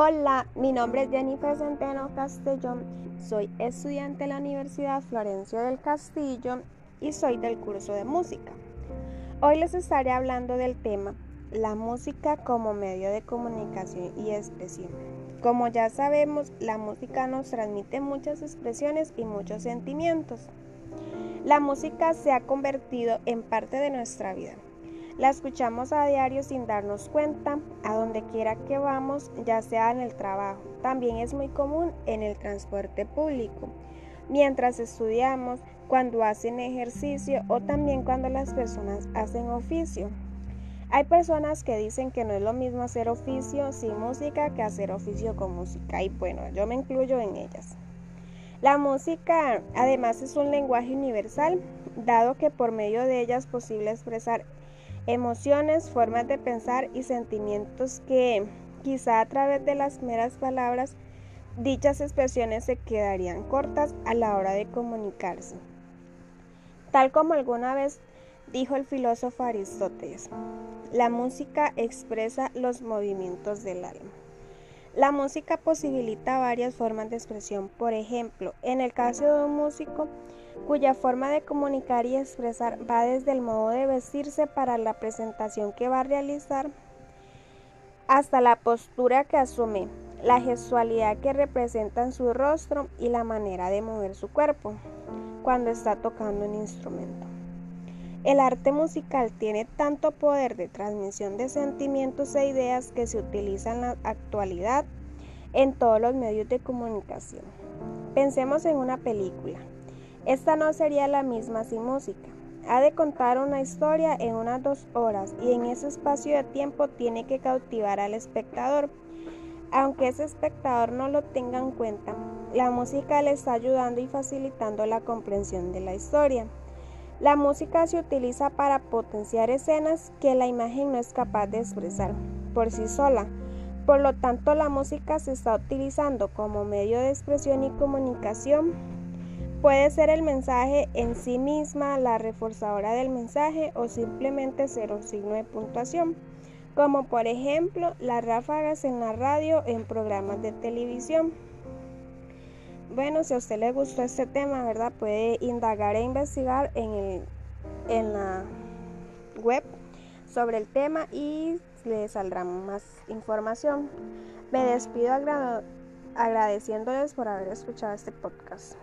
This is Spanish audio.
Hola, mi nombre es Jennifer Centeno Castellón, soy estudiante de la Universidad Florencio del Castillo y soy del curso de música. Hoy les estaré hablando del tema la música como medio de comunicación y expresión. Como ya sabemos, la música nos transmite muchas expresiones y muchos sentimientos. La música se ha convertido en parte de nuestra vida la escuchamos a diario sin darnos cuenta, a donde quiera que vamos, ya sea en el trabajo. También es muy común en el transporte público, mientras estudiamos, cuando hacen ejercicio o también cuando las personas hacen oficio. Hay personas que dicen que no es lo mismo hacer oficio sin música que hacer oficio con música y bueno, yo me incluyo en ellas. La música además es un lenguaje universal, dado que por medio de ella es posible expresar emociones, formas de pensar y sentimientos que quizá a través de las meras palabras dichas expresiones se quedarían cortas a la hora de comunicarse. Tal como alguna vez dijo el filósofo Aristóteles, la música expresa los movimientos del alma. La música posibilita varias formas de expresión. Por ejemplo, en el caso de un músico, cuya forma de comunicar y expresar va desde el modo de vestirse para la presentación que va a realizar hasta la postura que asume, la gestualidad que representa en su rostro y la manera de mover su cuerpo cuando está tocando un instrumento. El arte musical tiene tanto poder de transmisión de sentimientos e ideas que se utiliza en la actualidad en todos los medios de comunicación. Pensemos en una película. Esta no sería la misma sin música. Ha de contar una historia en unas dos horas y en ese espacio de tiempo tiene que cautivar al espectador. Aunque ese espectador no lo tenga en cuenta, la música le está ayudando y facilitando la comprensión de la historia. La música se utiliza para potenciar escenas que la imagen no es capaz de expresar por sí sola. Por lo tanto, la música se está utilizando como medio de expresión y comunicación Puede ser el mensaje en sí misma la reforzadora del mensaje o simplemente ser un signo de puntuación, como por ejemplo las ráfagas en la radio en programas de televisión. Bueno, si a usted le gustó este tema, ¿verdad? Puede indagar e investigar en, el, en la web sobre el tema y le saldrá más información. Me despido agradeciéndoles por haber escuchado este podcast.